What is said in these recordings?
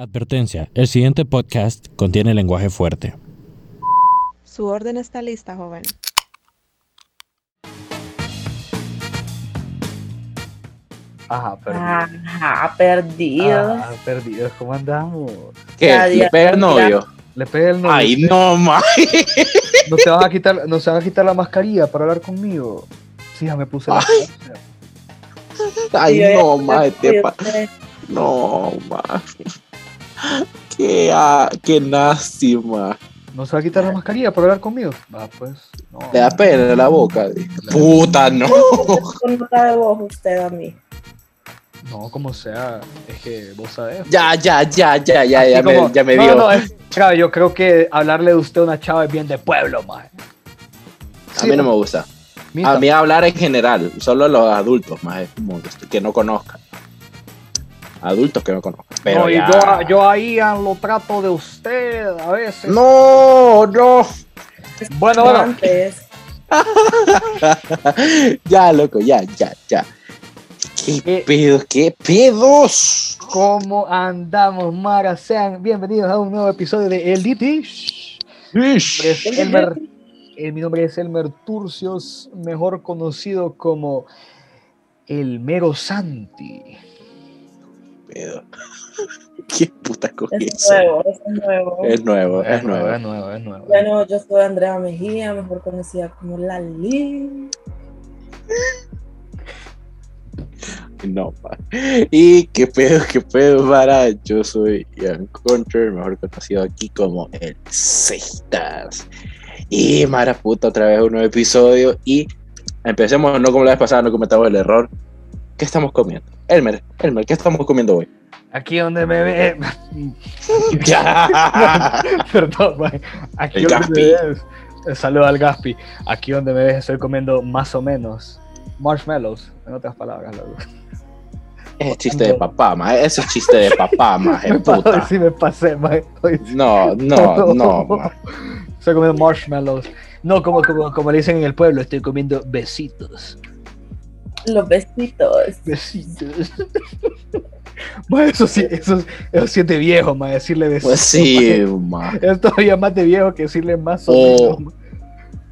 Advertencia, el siguiente podcast contiene lenguaje fuerte. Su orden está lista, joven. Ajá, perdido. Ajá, perdido. Ah, perdidos, ¿cómo andamos? ¿Qué? ¿Le pega el novio? Le pega el novio. Ay, no, ma. No se van a quitar, no se van a quitar la mascarilla para hablar conmigo. Sí, ya me puse la Ay. Ay, yo no, ma. yo Te pa-. No, ma. Qué, ah, qué nasty, ma. No se va a quitar la mascarilla para hablar conmigo. Va, pues. No. Le da pena en la boca. Puta, no. Con nota de voz usted a mí. No, como sea, es que vos sabés. Ya, ya, ya, ya, ya, Así ya como- me, ya me no, vio. No, es- chava, yo creo que hablarle de usted a una chava es bien de pueblo, man. A mí no me gusta. A mí hablar en general, solo los adultos, más como que- que no conozcan. Adultos que no conozcan. Pero No, y ya- yo, yo ahí a lo trato de usted a veces. No, no. Bueno, bueno. Antes. ya, loco, ya, ya, ya. ¿Qué ¿Qué? pedos? ¿Qué pedos? ¿Cómo andamos, Mara? Sean bienvenidos a un nuevo episodio de El Ditish. Elmer, eh, mi nombre es Elmer Turcios, mejor conocido como El Mero Santi. Pedo. ¿Qué puta con Es eso? nuevo, es nuevo. Es nuevo, es nuevo. es nuevo, es nuevo. Bueno, yo soy Andrea Mejía, mejor conocida como Lali. No, pa. Y qué pedo, qué pedo, para. Yo soy Ian Conter, mejor conocido aquí como el Seitas. Y Mara puta, otra vez un nuevo episodio. Y empecemos, no como la vez pasada, no cometamos el error. ¿Qué estamos comiendo? Elmer, Elmer, ¿qué estamos comiendo hoy? Aquí donde me ve. ya. Perdón, man. Aquí El donde Gaspi. me ves. eh, Saludo al Gaspi. Aquí donde me ves estoy comiendo más o menos marshmallows, en otras palabras, loco. Es chiste de papá, ma. Ese es chiste de papá, ma. Me pasó, puta. sí me pasé, man. Hoy sí. No, no, no, ma. Estoy comiendo marshmallows. No, como, como, como le dicen en el pueblo, estoy comiendo besitos. Los besitos. Besitos. Ma, eso sí, eso, eso sí es de viejo, ma, decirle besitos. Pues sí, ma. Es todavía más de viejo que decirle más o Oh. menos.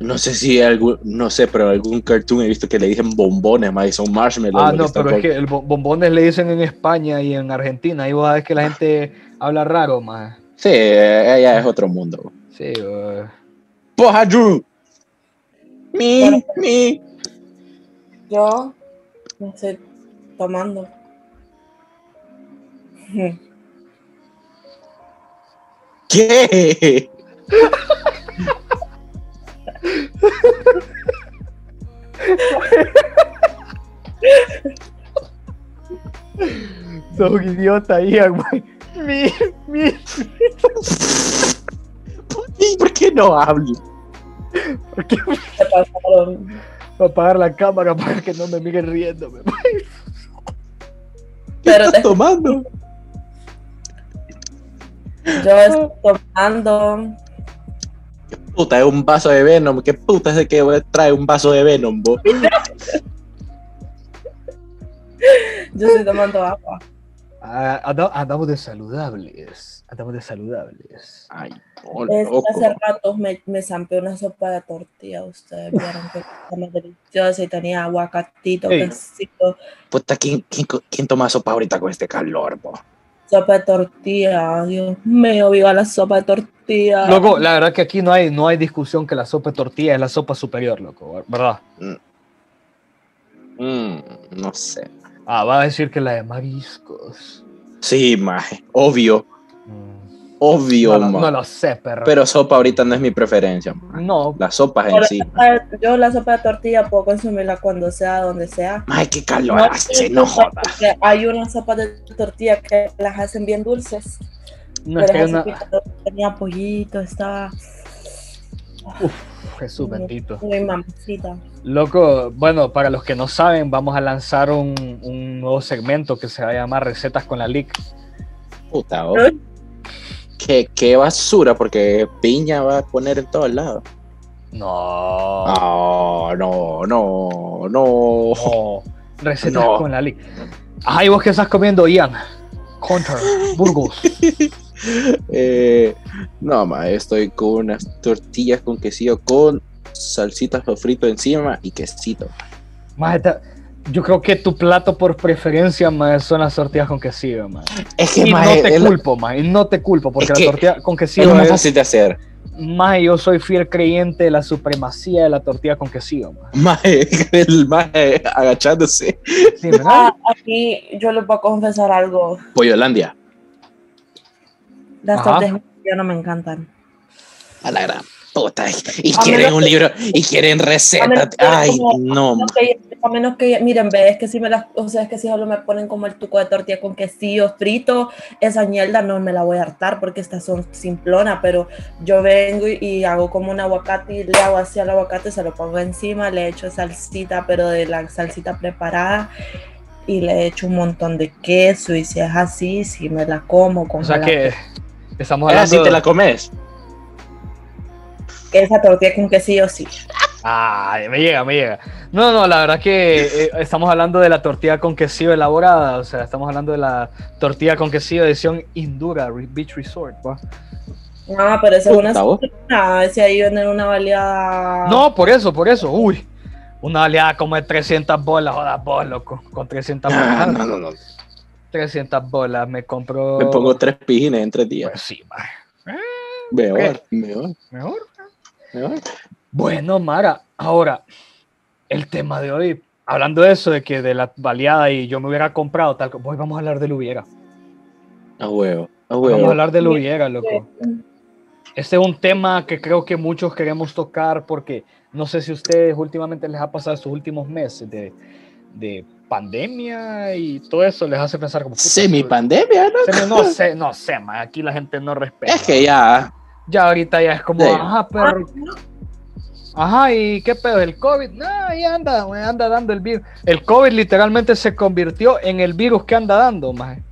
No sé si algún, no sé, pero algún cartoon he visto que le dicen bombones, ma, y son marshmallows. Ah, no, pero es que el bo- bombones le dicen en España y en Argentina. Y vos sabés que la gente habla raro, más. Sí, ella es otro mundo. Sí, uh, Poja Drew. Mi, mi. Yo me estoy tomando. ¿Qué? un idiota, Ian, güey. Mi, mi. ¿Y por qué no hablo? ¿Por qué me Se pasaron. Va a apagar la cámara para que no me miren riéndome? ¿Qué Pero estás te- tomando? Yo estoy tomando. Puta, es un vaso de Venom. ¿Qué puta es de que trae un vaso de Venom, vos? Yo estoy tomando agua. Ah, anda- andamos de saludables. Andamos de saludables. Ay, no, Es que loco. hace rato me, me zampé una sopa de tortilla. Ustedes vieron que estaba deliciosa y tenía aguacatito, quesito. Puta, ¿quién, quién, quién toma sopa ahorita con este calor, po? Sopa de tortilla. Dios mío, viva la sopa de tortilla. Loco, la verdad que aquí no hay, no hay discusión que la sopa de tortilla es la sopa superior, loco, ¿verdad? Mm, no sé. Ah, va a decir que la de mariscos. Sí, maje. Obvio, Mm. obvio, No, no lo sé, perro. Pero sopa ahorita no es mi preferencia, ma. no, Las sopas en sí. la- Yo la sopa de tortilla puedo consumirla cuando sea, donde sea. Ay, qué calor No, hace, no jodas. Hay unas sopas de tortilla que las hacen bien dulces. no es pero que hay esa una. tenía pollito, estaba Jesús bendito. muy mamacita. Loco, bueno, para los que no saben, vamos a lanzar un, un nuevo segmento que se va a llamar Recetas con la Lic. Puta, oh. qué, qué basura, porque piña va a poner en todos lados. No. No, no, no, no. no. Recetas No. con la Lic. Ajá, ¿y vos qué estás comiendo, Ian? Contra, Burgos. Eh, no, ma, estoy con unas tortillas con quesillo con salsitas frito encima y quesito. Esta- yo creo que tu plato por preferencia maje, son las tortillas con quesillo, maje. Es que Y ma, no es, te es- culpo, maje, y no te culpo, porque Es la tortilla con es quesillo lo más es, fácil de hacer. maje, yo soy fiel creyente de la supremacía de la tortilla con quesillo, maje. Maje, el maje agachándose. Sí. Ah, aquí yo les voy a confesar algo. Pollolandia. Las Ajá. tortillas ya no me encantan. A la gran puta. Y A quieren un que- libro, y quieren recetas. Ay, como- no. A menos que, a menos que, miren, ve, es que si me las, o sea, es que si solo me ponen como el tuco de tortilla con quesillo frito, esa mierda no me la voy a hartar porque estas son simplonas, pero yo vengo y, y hago como un aguacate y le hago así al aguacate, se lo pongo encima, le echo salsita, pero de la salsita preparada y le echo un montón de queso y si es así, si me la como con O sea que estamos Ahora hablando sí te la comes. esa tortilla con quesillo sí. Ah, me llega, me llega. No, no, la verdad que eh, estamos hablando de la tortilla con quesillo elaborada, o sea, estamos hablando de la tortilla con quesillo edición Indura Beach Resort. ¿va? No, pero esa es una si ahí venden una baleada. No, por eso, por eso. Uy, una oleada como de 300 bolas, jodas vos, loco. Con 300 Ah, bolas. no, no, no. 300 bolas, me compro. Me pongo tres pijines en tres días. Pues sí, ma. Mejor, mejor, Mejor. mejor. Bueno, Mara, ahora, el tema de hoy, hablando de eso, de que de la baleada y yo me hubiera comprado tal, hoy vamos a hablar del hubiera. A huevo, a Vamos a huevo. hablar del hubiera, loco. Este es un tema que creo que muchos queremos tocar porque no sé si a ustedes últimamente les ha pasado estos últimos meses de, de pandemia y todo eso les hace pensar como... puta, Semi esto- pandemia, ¿no? semi- No sé, no sé, man, aquí la gente no respeta. Es que ya. Ya ahorita ya es como, Sí. ajá, pero... Ajá, ¿y qué pedo? ¿El COVID? No, ahí anda, anda dando el virus. El COVID literalmente se convirtió en el virus que anda dando, maje.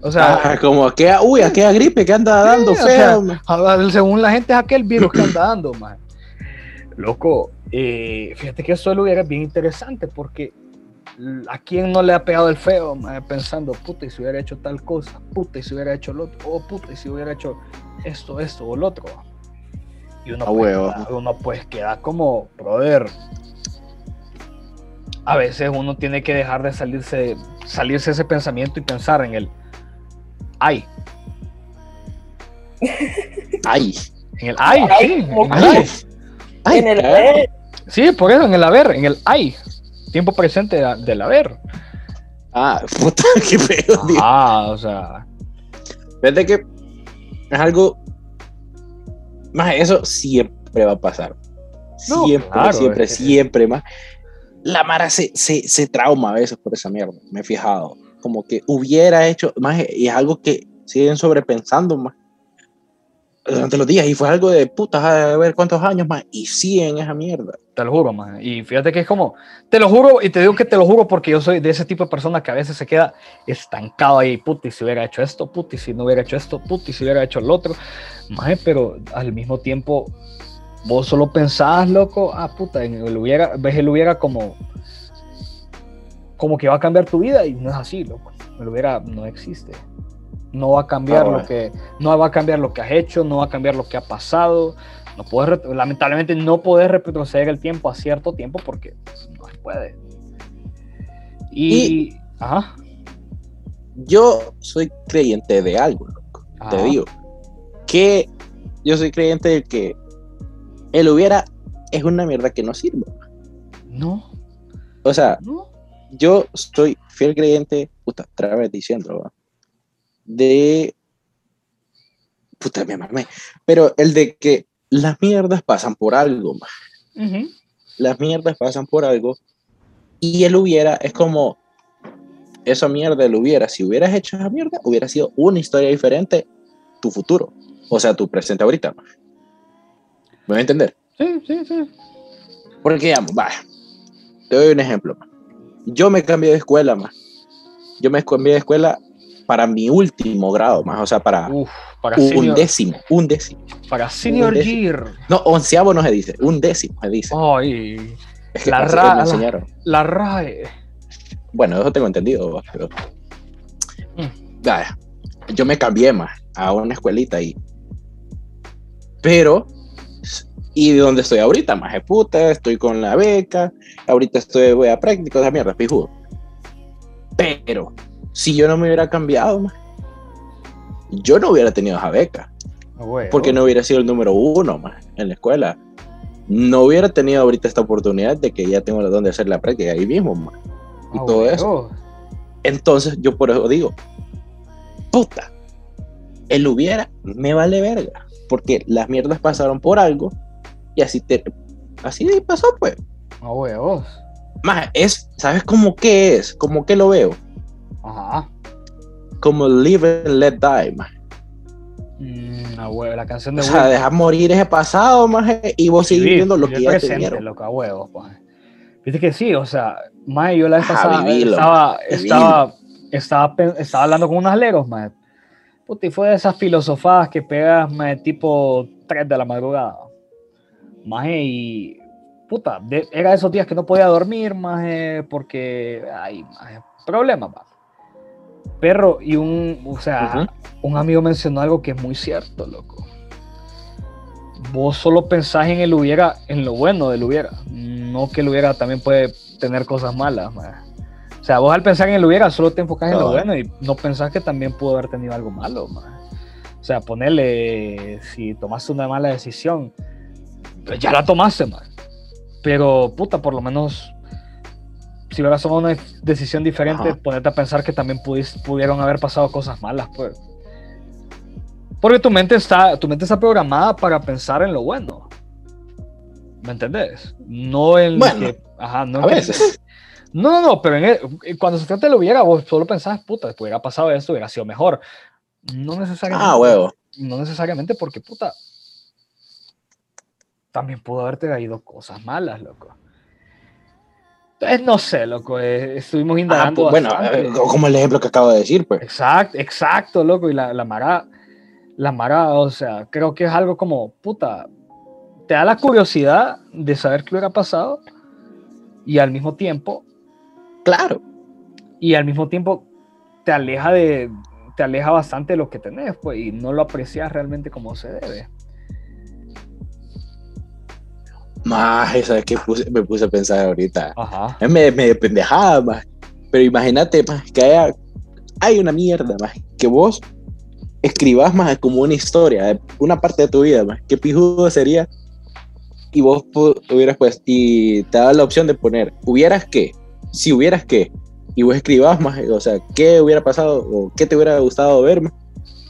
O sea, Ah, como aquella, uy, aquella gripe que anda dando Sí, o sea, man. según la gente es aquel virus que anda dando, man. Loco, eh, fíjate que eso lo hubiera bien interesante porque a quién no le ha pegado el feo, pensando, puta, y si hubiera hecho tal cosa, puta, y si hubiera hecho lo otro, oh, puta, y si hubiera hecho esto, esto o lo otro. Y uno, pues, queda- uno pues queda como, brother. A veces uno tiene que dejar de salirse, salirse ese pensamiento y pensar en el, ay, Ay, en el ay, Ay, sí, en el ay. ay. Ay. Sí, por eso, en el haber, en el hay. Tiempo presente de- del haber. Ah, puta, qué pedo, tío. Ah, o sea. Fíjate que es algo. Más, eso siempre va a pasar. No, Siempre, claro, siempre, es que- siempre más. La Mara se, se, se trauma a veces por esa mierda, me he fijado. Como que hubiera hecho, más, y es algo que siguen sobrepensando más durante los días. Y fue algo de putas, a ver cuántos años más, y siguen esa mierda. Te lo juro, man. Y fíjate que es como, te lo juro, y te digo que te lo juro porque yo soy de ese tipo de persona que a veces se queda estancado ahí, puta, y si hubiera hecho esto, puta, y si no hubiera hecho esto, puta, y si hubiera hecho lo otro. Maje, pero al mismo tiempo, vos solo pensás, loco, ah, puta, el hubiera, ves el hubiera como, como que va a cambiar tu vida, y no es así, loco. El hubiera no existe. No va a cambiar Ah, lo que, no va a cambiar lo que has hecho, no va a cambiar lo que ha pasado. No puedes, lamentablemente no puedes retroceder el tiempo a cierto tiempo porque no se puede. Y, ajá, Yo soy creyente de algo, loco. ajá. te digo. Que yo soy creyente de que el hubiera es una mierda que no sirve. No, O sea, no. yo soy fiel creyente, puta, otra vez diciendo, ¿va? De. Puta, me mamé. Pero el de que las mierdas pasan por algo, ma. Ujú. Las mierdas pasan por algo. Y el hubiera es como. Esa mierda, el hubiera. Si hubieras hecho esa mierda, hubiera sido una historia diferente tu futuro. O sea, tu presente ahorita. ¿Me voy a entender? Sí, sí, sí. Porque, digamos, vaya, te doy un ejemplo. ma. Yo me cambié de escuela, más. Yo me cambié de escuela para mi último grado, más. O sea, para Uf, para un senior, décimo, un décimo. para senior un décimo. year. No, onceavo no se dice, un décimo se dice. Ay, es que la ra- enseñaron. la RAE. Bueno, eso tengo entendido, pero... Mm. Vaya, yo me cambié más a una escuelita ahí. Pero, y de donde estoy ahorita, más de puta, estoy con la beca, ahorita estoy, voy a prácticos de mierda, pijudo. Pero, si yo no me hubiera cambiado, yo no hubiera tenido esa beca. A huevo. porque no hubiera sido el número uno en la escuela. No hubiera tenido ahorita esta oportunidad de que ya tengo donde hacer la práctica ahí mismo, más. y A todo eso. Entonces, yo por eso digo, puta, el hubiera me vale verga, porque las mierdas pasaron por algo y así te, así pasó, pues. A huevos. Más, es, ¿sabes cómo que es? ¿Cómo que lo veo? Ajá. Como live and let die, más. Mm, a huevo, la canción de O sea, dejar morir ese pasado, más, y vos seguir Vivir, viendo lo que ya tenieron. loco, a huevos, pues. Viste que sí, o sea, mae, yo la vez pasada estaba, estaba, estaba, estaba hablando con unos legos, mae. Puta, y fue de esas filosofadas que pegas, mae, tipo 3 de la madrugada. Maje, y puta, de- era esos días que no podía dormir, maje, porque hay problemas, va. Perro, y un, o sea, un amigo mencionó algo que es muy cierto, loco. Vos solo pensás en el hubiera, en lo bueno del hubiera, no que el hubiera también puede tener cosas malas. maje. O sea, vos al pensar en el hubiera solo te enfocás en lo No. bueno y no pensás que también pudo haber tenido algo malo. maje. O sea, ponerle, si tomaste una mala decisión, pues ya la tomaste, man. Pero, puta, por lo menos, si hubieras tomado una decisión diferente, Ajá. ponerte a pensar que también pudieron haber pasado cosas malas, pues. Porque tu mente está, tu mente está programada para pensar en lo bueno. ¿Me entendés? No en Bueno, que, ajá, no en A que- veces. no, no, no, pero en el- cuando se trata de lo hubiera, vos solo pensás, puta, después hubiera pasado esto, hubiera sido mejor. No necesariamente. Ah, huevo. No necesariamente porque, puta, también pudo haberte caído cosas malas, loco. Entonces, no sé, loco, eh, estuvimos Ah, indagando. pues, bueno, eh, como el ejemplo que acabo de decir, pues. Exacto, exacto, loco. Y la, la Mara, la Mara, o sea, creo que es algo como, puta, te da la curiosidad de saber qué hubiera pasado y al mismo tiempo, Claro. y al mismo tiempo te aleja de, te aleja bastante de lo que tenés, pues, y no lo aprecias realmente como se debe. Más, ¿sabes qué puse- me puse a pensar ahorita? Ajá. Es medio, medio pendejada, más. Pero imagínate, más, que haya, hay una mierda, más, que vos escribas más como una historia, una parte de tu vida, más. ¿Qué pijudo sería? Y vos hubieras pues, y te da la opción de poner, hubieras que, si hubieras que, y vos escribas más, o sea, qué hubiera pasado o qué te hubiera gustado ver, más,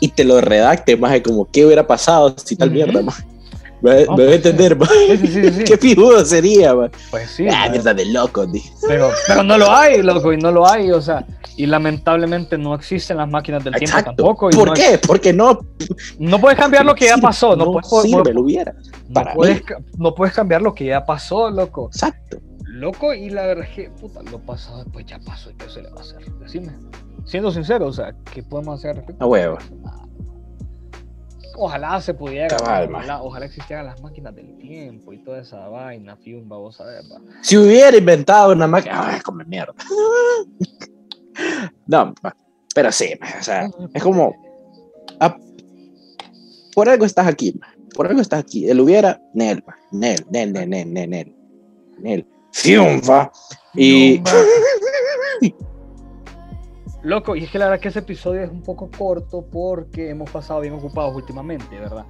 y te lo redacte más, como qué hubiera pasado si tal Ujú. mierda, más. Me, me voy a pues entender. Sí, sí, sí. ¿Qué pijudo sería, más? Pues sí. ah, man. mierda de loco. Pero, pero no lo hay, loco, y no lo hay, o sea, y lamentablemente no existen las máquinas del tiempo Exacto. tampoco. Y ¿Por no, qué? Porque no, No puedes cambiar lo que ya pasó, no, puedes, sirve, lo hubiera. no para puedes mí. ca- no puedes cambiar lo que ya pasó, loco. Exacto. Loco, y la verdad es que, puta, lo pasado pues ya pasó, ¿y qué se le va a hacer? Decime. Siendo sincero, o sea, ¿qué podemos hacer? A huevo. Nada. Ojalá se pudiera, ojalá, ojalá existieran las máquinas del tiempo y toda esa vaina, fiumba, vos sabés, va. Si hubiera inventado una máquina. Ay, come mierda. No, pa- pero sí, o sea, es como. ah, por algo estás aquí, por algo estás aquí. Él hubiera. Nel, Nel, Nel, Nel, Nel, Nel. Nel. Fiumba. Y. Loco, y es que la verdad que ese episodio es un poco corto porque hemos pasado bien ocupados últimamente, ¿verdad?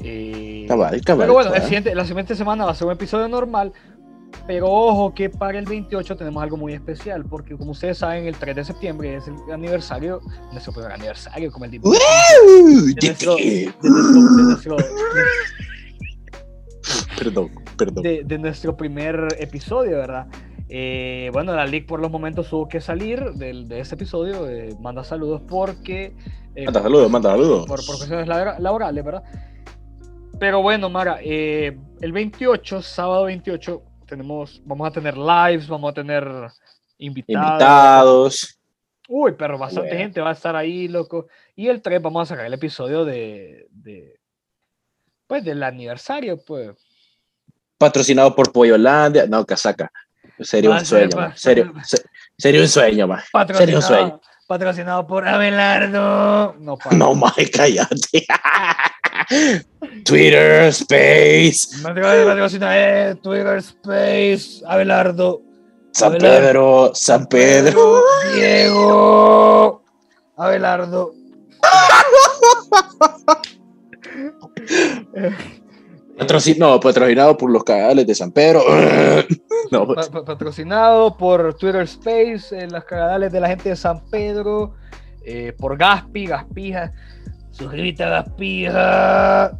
Eh, Cabal, cabal, pero bueno, el cabal. siguiente- la siguiente semana va a ser un episodio normal, pero ojo que para el 28 tenemos algo muy especial, porque como ustedes saben, el 3 de septiembre es el aniversario, nuestro primer aniversario, como el nuestro- Perdón, perdón. de- de nuestro primer episodio, ¿verdad? Eh, bueno, la League por los momentos tuvo que salir del- de ese episodio, eh, manda saludos porque... eh, Manda saludos, manda saludos. Por, por cuestiones labora- laborales, ¿verdad? Pero bueno, Mara, eh, el 28, sábado 28, tenemos, vamos a tener lives, vamos a tener invitados. Invitados. Uy, pero bastante Bueno. gente va a estar ahí, loco. Y el 3 vamos a sacar el episodio de, de pues del aniversario, pues. Patrocinado por Pollolandia. No, casaca. Sería Va un sueño, sería un sueño, más. Sería un sueño. Patrocinado, por Abelardo. No, pa. No, mae, cállate. Twitter Space. Patrocina eh, Twitter Space. Abelardo. San Abelardo. Pedro, San Pedro. Diego. Abelardo. Patroci- no, patrocinado por los cagales de San Pedro. No, pa- patrocinado por Twitter Space, en las cagadales de la gente de San Pedro, eh, por Gaspi, Gaspija. Suscríbete a Gaspija.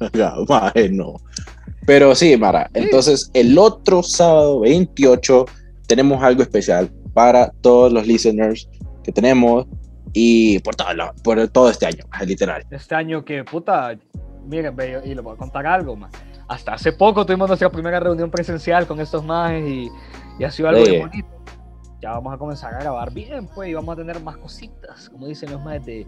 mae, no. Pero sí, Mara. Entonces, el otro sábado 28 tenemos algo especial para todos los listeners que tenemos y por todo, lo- por todo este año, literal. Este año que, puta, miren, ve, y les voy a contar algo más. Hasta hace poco tuvimos nuestra primera reunión presencial con estos majes y, y ha sido algo muy bonito. Ya vamos a comenzar a grabar bien, pues, y vamos a tener más cositas, como dicen los majes de,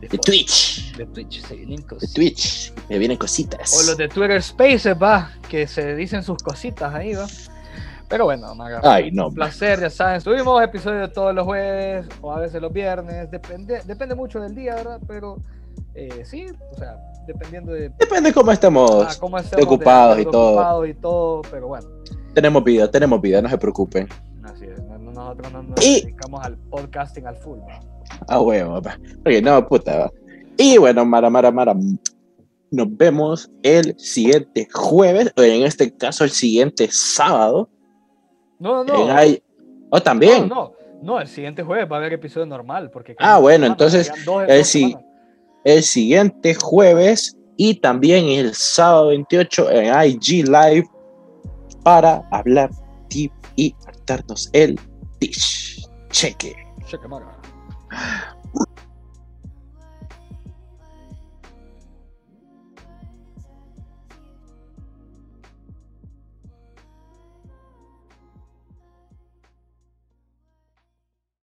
de, De Twitch. De Twitch, se vienen De cositas. Twitch. Me vienen cositas. O los de Twitter Spaces, va, que se dicen sus cositas ahí, va. Pero bueno, Maga, Ay, no. un placer, ya saben. Subimos episodios todos los jueves o a veces los viernes, depende, depende mucho del día, ¿verdad? Pero eh, sí, o sea, dependiendo de Depende cómo estemos. ah, cómo estemos ocupados de- y todo. ocupados y todo, pero bueno, Tenemos vida, tenemos vida, no se preocupen. así es. no- no- Nosotros no nos Y- dedicamos al podcasting al full. ¿va? Ah, huevo. Oye, no, puta. Y bueno, Mara, Mara, Mara. Nos vemos el siguiente jueves, o en este caso el siguiente sábado. No, no, no. Oh, también. No, no, no, el siguiente jueves va a haber episodio normal. Porque Ah, bueno, entonces, el sí- semanas. El siguiente jueves y también el sábado 28 en IG Live para hablar tip y hartarnos el dish. Cheque. Cheque.